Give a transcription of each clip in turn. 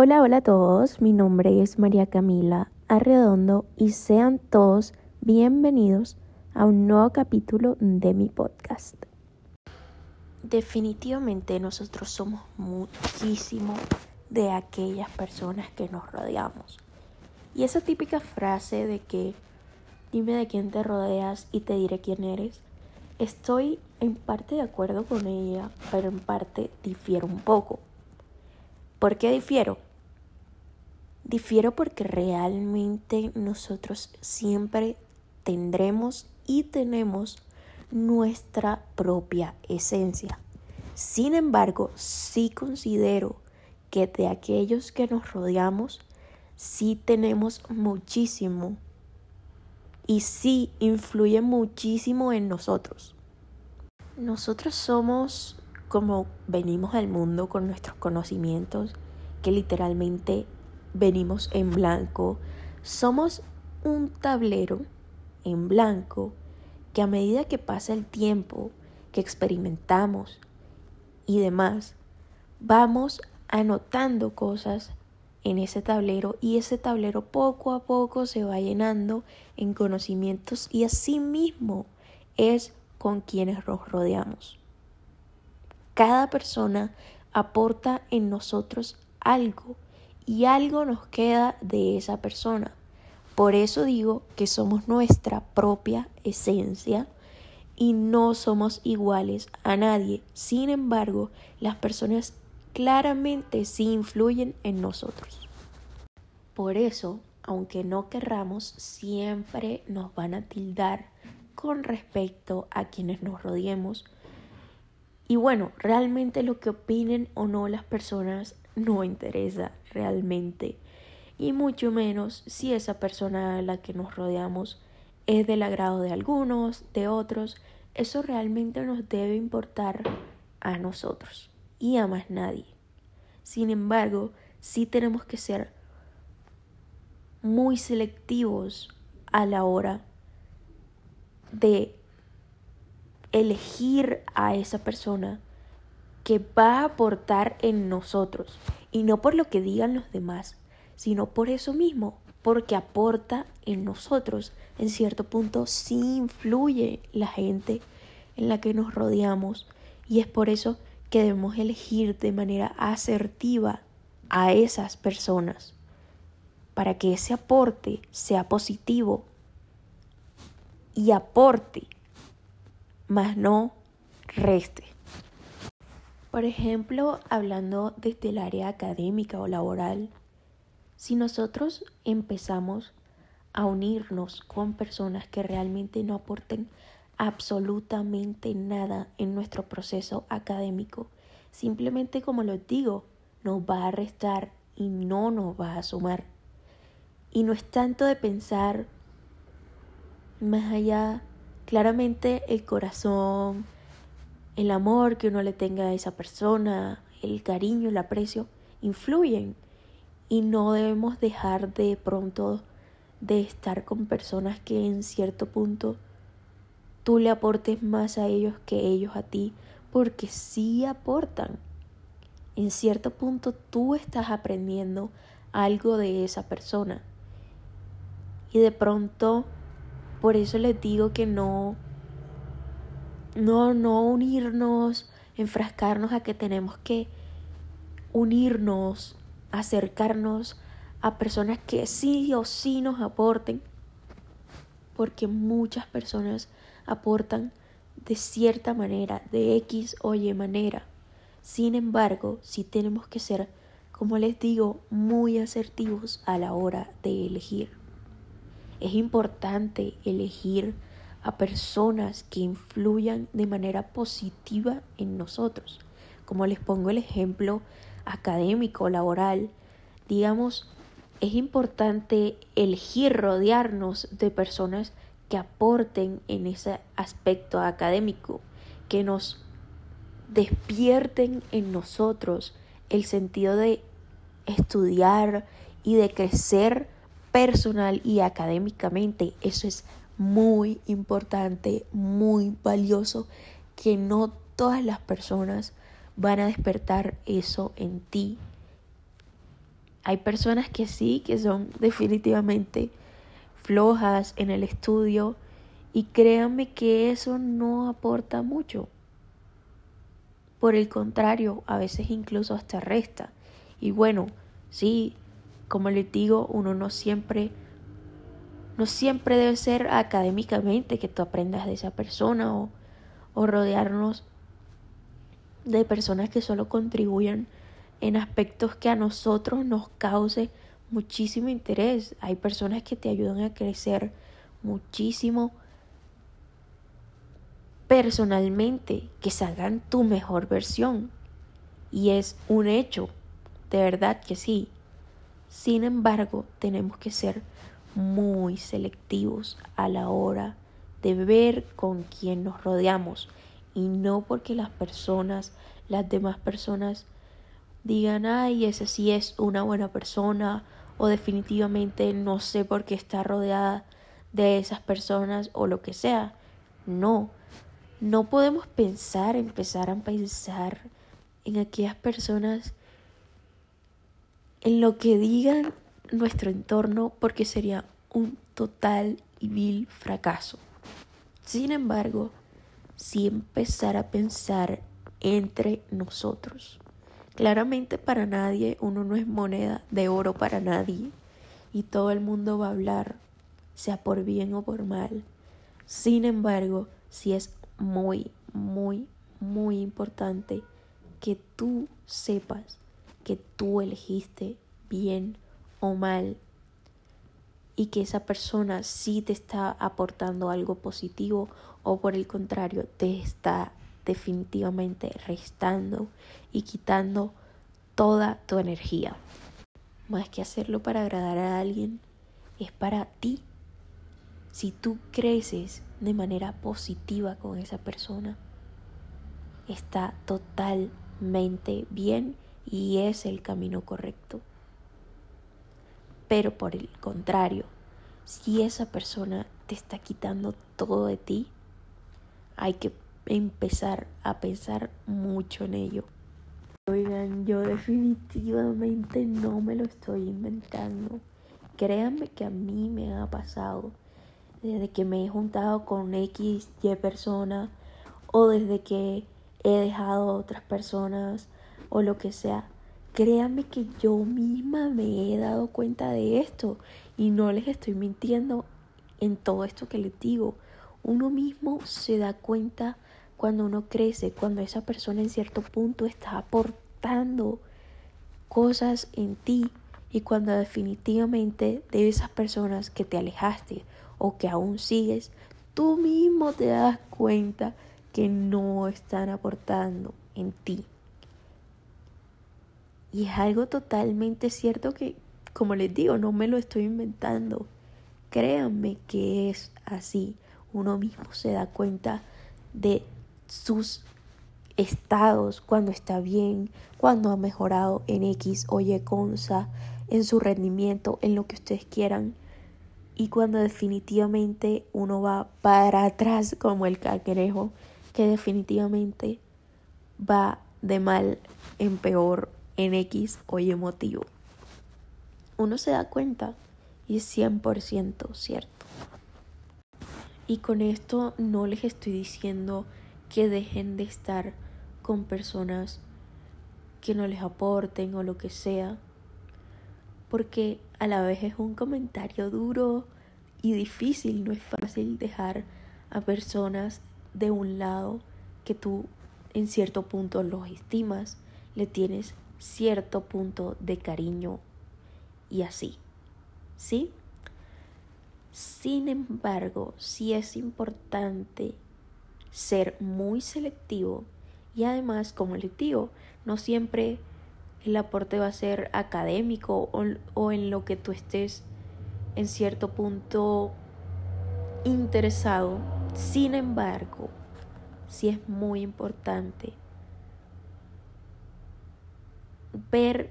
Hola, hola a todos, mi nombre es María Camila Arredondo y sean todos bienvenidos a un nuevo capítulo de mi podcast. Definitivamente nosotros somos muchísimo de aquellas personas que nos rodeamos. Y esa típica frase de que dime de quién te rodeas y te diré quién eres, estoy en parte de acuerdo con ella, pero en parte difiero un poco. ¿Por qué difiero? Difiero porque realmente nosotros siempre tendremos y tenemos nuestra propia esencia. Sin embargo, sí considero que de aquellos que nos rodeamos, sí tenemos muchísimo y sí influye muchísimo en nosotros. Nosotros somos como venimos al mundo con nuestros conocimientos que literalmente venimos en blanco. Somos un tablero en blanco que a medida que pasa el tiempo, que experimentamos y demás, vamos anotando cosas en ese tablero y ese tablero poco a poco se va llenando en conocimientos y así mismo es con quienes nos rodeamos. Cada persona aporta en nosotros algo y algo nos queda de esa persona. Por eso digo que somos nuestra propia esencia y no somos iguales a nadie. Sin embargo, las personas claramente sí influyen en nosotros. Por eso, aunque no querramos, siempre nos van a tildar con respecto a quienes nos rodeemos. Y bueno, realmente lo que opinen o no las personas no interesa realmente y mucho menos si esa persona a la que nos rodeamos es del agrado de algunos, de otros, eso realmente nos debe importar a nosotros y a más nadie. Sin embargo, sí tenemos que ser muy selectivos a la hora de elegir a esa persona que va a aportar en nosotros y no por lo que digan los demás, sino por eso mismo, porque aporta en nosotros. En cierto punto sí influye la gente en la que nos rodeamos y es por eso que debemos elegir de manera asertiva a esas personas para que ese aporte sea positivo y aporte, más no reste. Por ejemplo, hablando desde el área académica o laboral, si nosotros empezamos a unirnos con personas que realmente no aporten absolutamente nada en nuestro proceso académico, simplemente como lo digo, nos va a restar y no nos va a sumar. Y no es tanto de pensar más allá, claramente el corazón, el amor que uno le tenga a esa persona, el cariño, el aprecio, influyen y no debemos dejar de pronto de estar con personas que en cierto punto tú le aportes más a ellos que ellos a ti, porque sí aportan. En cierto punto tú estás aprendiendo algo de esa persona. Y de pronto, por eso les digo que no no, no unirnos, enfrascarnos a que tenemos que unirnos, acercarnos a personas que sí o sí nos aporten, porque muchas personas aportan de cierta manera, de X o Y manera. Sin embargo, sí tenemos que ser, como les digo, muy asertivos a la hora de elegir. Es importante elegir a personas que influyan de manera positiva en nosotros. Como les pongo el ejemplo académico, laboral, digamos, es importante elegir rodearnos de personas que aporten en ese aspecto académico, que nos despierten en nosotros el sentido de estudiar y de crecer personal y académicamente. Eso es muy importante, muy valioso, que no todas las personas van a despertar eso en ti. Hay personas que sí, que son definitivamente flojas en el estudio y créanme que eso no aporta mucho. Por el contrario, a veces incluso hasta resta. Y bueno, sí, como les digo, uno no siempre no siempre debe ser académicamente que tú aprendas de esa persona o, o rodearnos de personas que solo contribuyan en aspectos que a nosotros nos cause muchísimo interés. Hay personas que te ayudan a crecer muchísimo personalmente, que salgan tu mejor versión. Y es un hecho, de verdad que sí. Sin embargo, tenemos que ser muy selectivos a la hora de ver con quién nos rodeamos y no porque las personas, las demás personas digan, ay, ese sí es una buena persona o definitivamente no sé por qué está rodeada de esas personas o lo que sea. No, no podemos pensar, empezar a pensar en aquellas personas, en lo que digan nuestro entorno, porque sería un total y vil fracaso. Sin embargo, si empezar a pensar entre nosotros. Claramente para nadie uno no es moneda de oro para nadie y todo el mundo va a hablar, sea por bien o por mal. Sin embargo, si es muy, muy, muy importante que tú sepas que tú elegiste bien o mal y que esa persona sí te está aportando algo positivo o por el contrario te está definitivamente restando y quitando toda tu energía. Más que hacerlo para agradar a alguien, es para ti. Si tú creces de manera positiva con esa persona, está totalmente bien y es el camino correcto. Pero por el contrario, si esa persona te está quitando todo de ti, hay que empezar a pensar mucho en ello. Oigan, yo definitivamente no me lo estoy inventando. Créanme que a mí me ha pasado desde que me he juntado con X, Y persona o desde que he dejado a otras personas o lo que sea. Créanme que yo misma me he dado cuenta de esto y no les estoy mintiendo en todo esto que les digo. Uno mismo se da cuenta cuando uno crece, cuando esa persona en cierto punto está aportando cosas en ti y cuando definitivamente de esas personas que te alejaste o que aún sigues, tú mismo te das cuenta que no están aportando en ti. Y es algo totalmente cierto que, como les digo, no me lo estoy inventando. Créanme que es así. Uno mismo se da cuenta de sus estados, cuando está bien, cuando ha mejorado en X o Y en su rendimiento, en lo que ustedes quieran y cuando definitivamente uno va para atrás como el cangrejo, que definitivamente va de mal en peor en X o Y motivo. Uno se da cuenta y es 100% cierto. Y con esto no les estoy diciendo que dejen de estar con personas que no les aporten o lo que sea, porque a la vez es un comentario duro y difícil, no es fácil dejar a personas de un lado que tú en cierto punto los estimas, le tienes cierto punto de cariño y así. ¿Sí? Sin embargo, sí es importante ser muy selectivo y además, como les digo, no siempre el aporte va a ser académico o, en lo que tú estés en cierto punto interesado. Sin embargo, sí es muy importante ver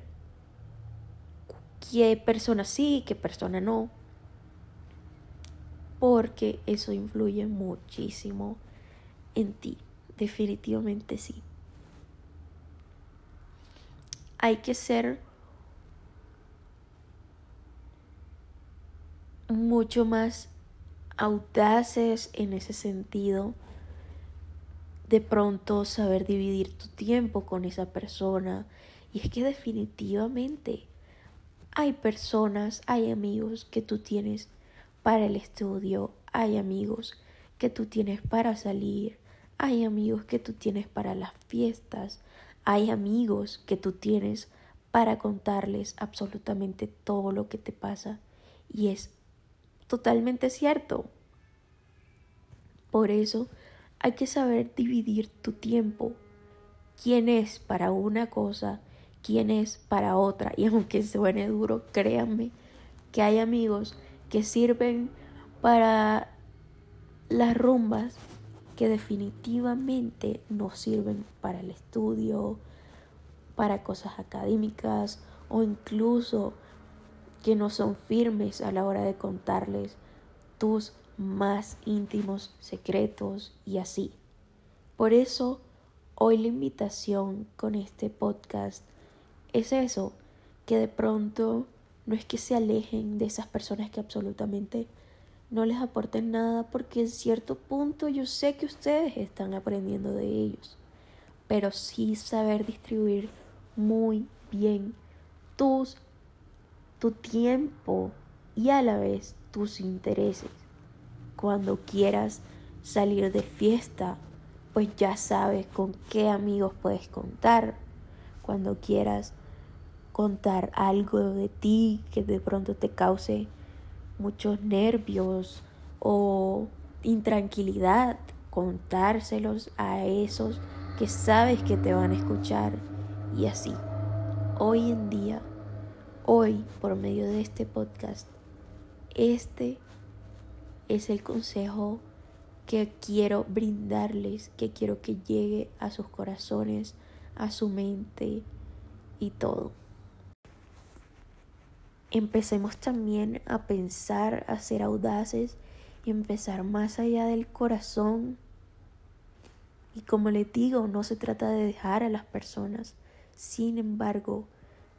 qué persona sí, qué persona no, porque eso influye muchísimo en ti, definitivamente sí. hay que ser mucho más audaces en ese sentido. De pronto saber dividir tu tiempo con esa persona. Y es que definitivamente hay personas, hay amigos que tú tienes para el estudio, hay amigos que tú tienes para salir, hay amigos que tú tienes para las fiestas, hay amigos que tú tienes para contarles absolutamente todo lo que te pasa y es totalmente cierto. Por eso hay que saber dividir tu tiempo. ¿Quién es para una cosa? ¿Quién es para otra? Y aunque suene duro, créanme que hay amigos que sirven para las rumbas que definitivamente no sirven para el estudio, para cosas académicas o incluso que no son firmes a la hora de contarles tus más íntimos secretos y así. Por eso, hoy la invitación con este podcast es eso, que de pronto no es que se alejen de esas personas que absolutamente no les aporten nada porque en cierto punto yo sé que ustedes están aprendiendo de ellos, pero sí saber distribuir muy bien tus tu tiempo y a la vez tus intereses. Cuando quieras salir de fiesta, pues ya sabes con qué amigos puedes contar. Cuando quieras contar algo de ti que de pronto te cause muchos nervios o intranquilidad, contárselos a esos que sabes que te van a escuchar y así. Hoy en día, hoy por medio de este podcast, este es el consejo que quiero brindarles, que quiero que llegue a sus corazones, a su mente y todo. Empecemos también a pensar, a ser audaces y empezar más allá del corazón. Y como les digo, no se trata de dejar a las personas, sin embargo,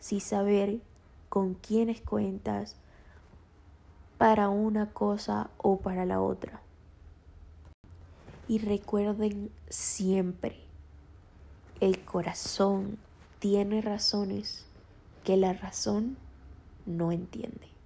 sí saber con quiénes cuentas para una cosa o para la otra. Y recuerden siempre, el corazón tiene razones que la razón no entiende.